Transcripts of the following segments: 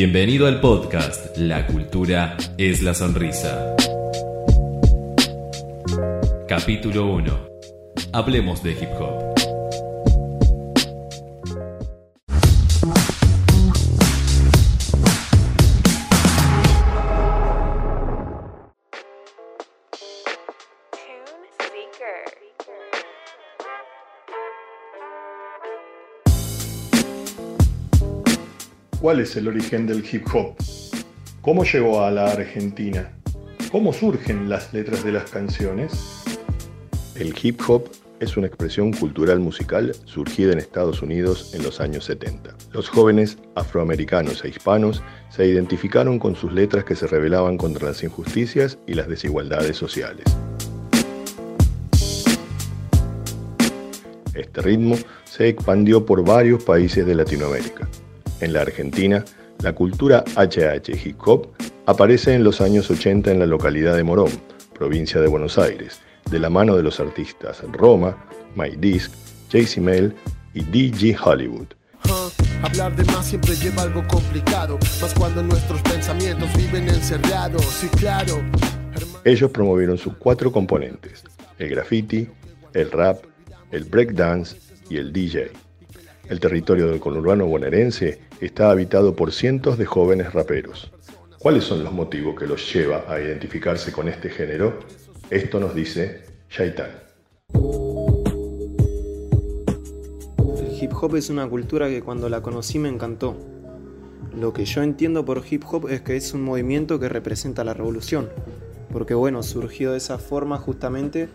Bienvenido al podcast La cultura es la sonrisa. Capítulo 1. Hablemos de hip hop. ¿Cuál es el origen del hip hop? ¿Cómo llegó a la Argentina? ¿Cómo surgen las letras de las canciones? El hip hop es una expresión cultural musical surgida en Estados Unidos en los años 70. Los jóvenes afroamericanos e hispanos se identificaron con sus letras que se rebelaban contra las injusticias y las desigualdades sociales. Este ritmo se expandió por varios países de Latinoamérica. En la Argentina, la cultura HH hip hop aparece en los años 80 en la localidad de Morón, provincia de Buenos Aires, de la mano de los artistas Roma, My Disc, JC Mail y DG Hollywood. Hablar de más siempre lleva algo complicado, más cuando nuestros pensamientos viven encerrados, sí claro. Ellos promovieron sus cuatro componentes, el graffiti, el rap, el breakdance y el DJ. El territorio del conurbano bonaerense está habitado por cientos de jóvenes raperos. ¿Cuáles son los motivos que los lleva a identificarse con este género? Esto nos dice Shaitan. El hip hop es una cultura que cuando la conocí me encantó. Lo que yo entiendo por hip hop es que es un movimiento que representa la revolución, porque bueno, surgió de esa forma justamente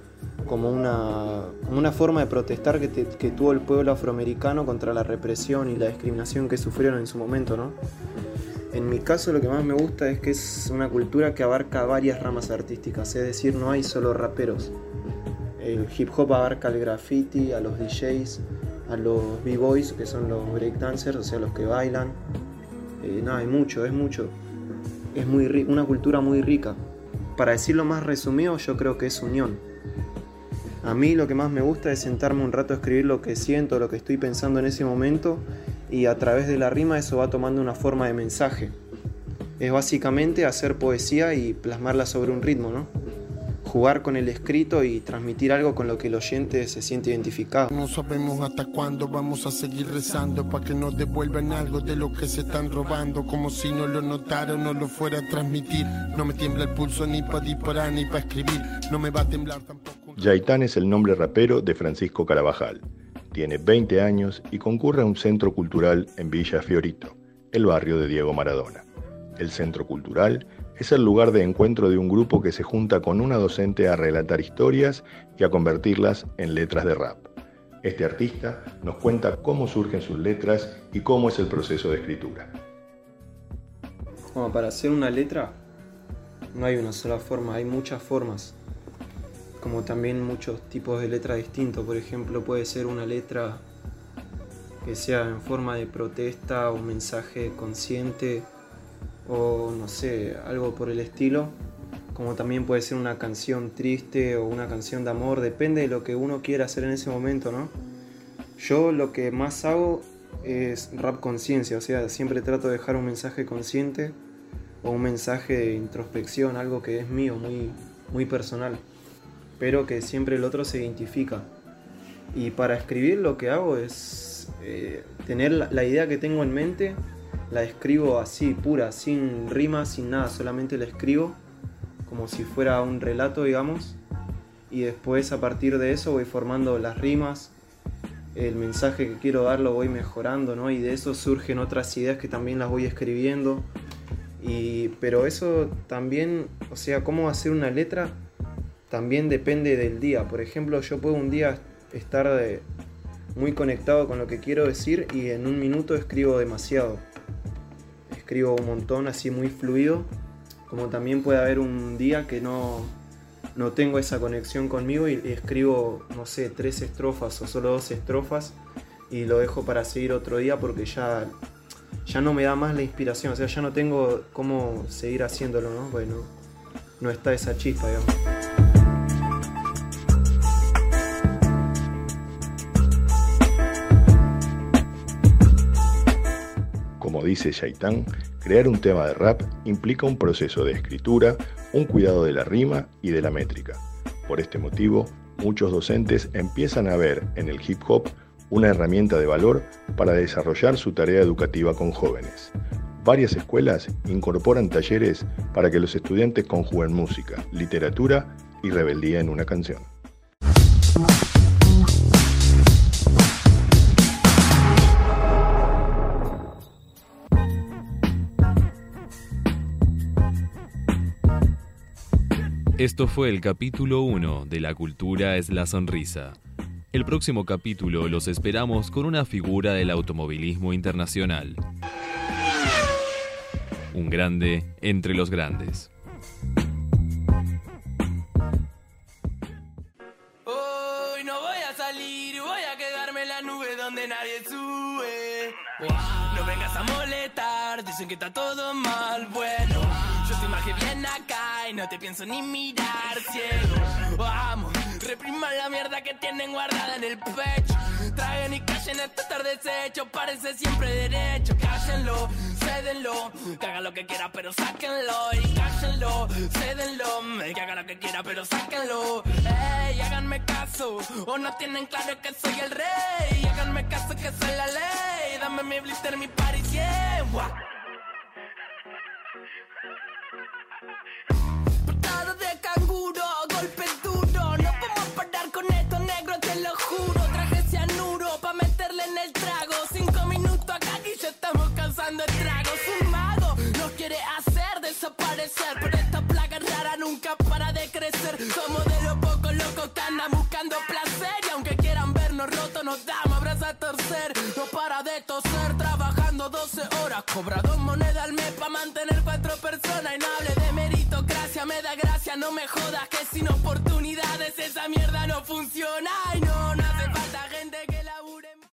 como una, una forma de protestar que, tuvo el pueblo afroamericano contra la represión y la discriminación que sufrieron en su momento, ¿no? En mi caso lo que más me gusta es que es una cultura que abarca varias ramas artísticas, es decir, no hay solo raperos. El hip hop abarca al graffiti, a los DJs, a los b-boys, que son los breakdancers, o sea, los que bailan. Eh, nada, hay mucho, es mucho. Es muy una cultura muy rica. Para decirlo más resumido, yo creo que es unión a mí lo que más me gusta es sentarme un rato a escribir lo que siento, lo que estoy pensando en ese momento y a través de la rima eso va tomando una forma de mensaje. Es básicamente hacer poesía y plasmarla sobre un ritmo, ¿no? Jugar con el escrito y transmitir algo con lo que el oyente se siente identificado. No sabemos hasta cuándo vamos a seguir rezando para que nos devuelvan algo de lo que se están robando, como si no lo notara o no lo fuera a transmitir. No me tiembla el pulso ni para disparar ni para escribir, no me va a temblar tampoco. Yaitán es el nombre rapero de Francisco Carabajal. Tiene 20 años y concurre a un centro cultural en Villa Fiorito, el barrio de Diego Maradona. El centro cultural es el lugar de encuentro de un grupo que se junta con una docente a relatar historias y a convertirlas en letras de rap. Este artista nos cuenta cómo surgen sus letras y cómo es el proceso de escritura. Como para hacer una letra no hay una sola forma, hay muchas formas como también muchos tipos de letra distintos. Por ejemplo, puede ser una letra que sea en forma de protesta o mensaje consciente o no sé, algo por el estilo. Como también puede ser una canción triste o una canción de amor, depende de lo que uno quiera hacer en ese momento, ¿no? Yo lo que más hago es rap conciencia, o sea, siempre trato de dejar un mensaje consciente o un mensaje de introspección, algo que es mío, muy, muy personal pero que siempre el otro se identifica. Y para escribir lo que hago es eh, tener la, idea que tengo en mente, la escribo así, pura, sin rima, sin nada, solamente la escribo como si fuera un relato, digamos, y después a partir de eso voy formando las rimas, el mensaje que quiero dar lo voy mejorando, ¿no? Y de eso surgen otras ideas que también las voy escribiendo. Y, pero eso también, o sea, cómo hacer una letra también depende del día. Por ejemplo, yo puedo un día estar muy conectado con lo que quiero decir y en un minuto escribo demasiado. Escribo un montón, así muy fluido. Como también puede haber un día que no, no tengo esa conexión conmigo y, escribo, no sé, tres estrofas o solo dos estrofas y lo dejo para seguir otro día porque ya, ya no me da más la inspiración. O sea, ya no tengo cómo seguir haciéndolo, ¿no? Bueno, no está esa chispa, digamos. Dice Shaitan, crear un tema de rap implica un proceso de escritura, un cuidado de la rima y de la métrica. Por este motivo, muchos docentes empiezan a ver en el hip hop una herramienta de valor para desarrollar su tarea educativa con jóvenes. Varias escuelas incorporan talleres para que los estudiantes conjuguen música, literatura y rebeldía en una canción. Esto fue el capítulo 1 de La cultura es la sonrisa. El próximo capítulo los esperamos con una figura del automovilismo internacional. Un grande entre los grandes. Hoy no voy a salir, voy a quedarme en la nube donde nadie sube. No vengas a molestar, dicen que está todo mal, bueno. Que bien acá y no te pienso ni mirar, ciego. Vamos, repriman la mierda que tienen guardada en el pecho. Traigan y callen esto estar deshecho, parece siempre derecho. Cállenlo, cédenlo, que haga lo que quiera, pero sáquenlo. Y cállenlo, cédenlo, que haga lo que quiera, pero sáquenlo. Ey, háganme caso, o no tienen claro que soy el rey. Háganme caso que soy la ley. Dame mi blister, mi party, yeah. Patada de canguro, golpe duro. No podemos parar con esto, negro, te lo juro. Traje cianuro pa' meterle en el trago. Cinco minutos acá y ya estamos causando estragos. Un mago nos quiere hacer desaparecer. Pero esta plaga rara nunca para de crecer. Somos de los pocos locos que andan buscando placer. Y aunque quieran vernos rotos, nos damos abrazos a torcer. No para de toser, trabajando 12 horas. Cobra dos monedas al mes para mantener cuatro personas. Y no hable de meritocracia, me da gracia, no me jodas. Que sin oportunidades esa mierda no funciona. Y no, no hace falta gente que.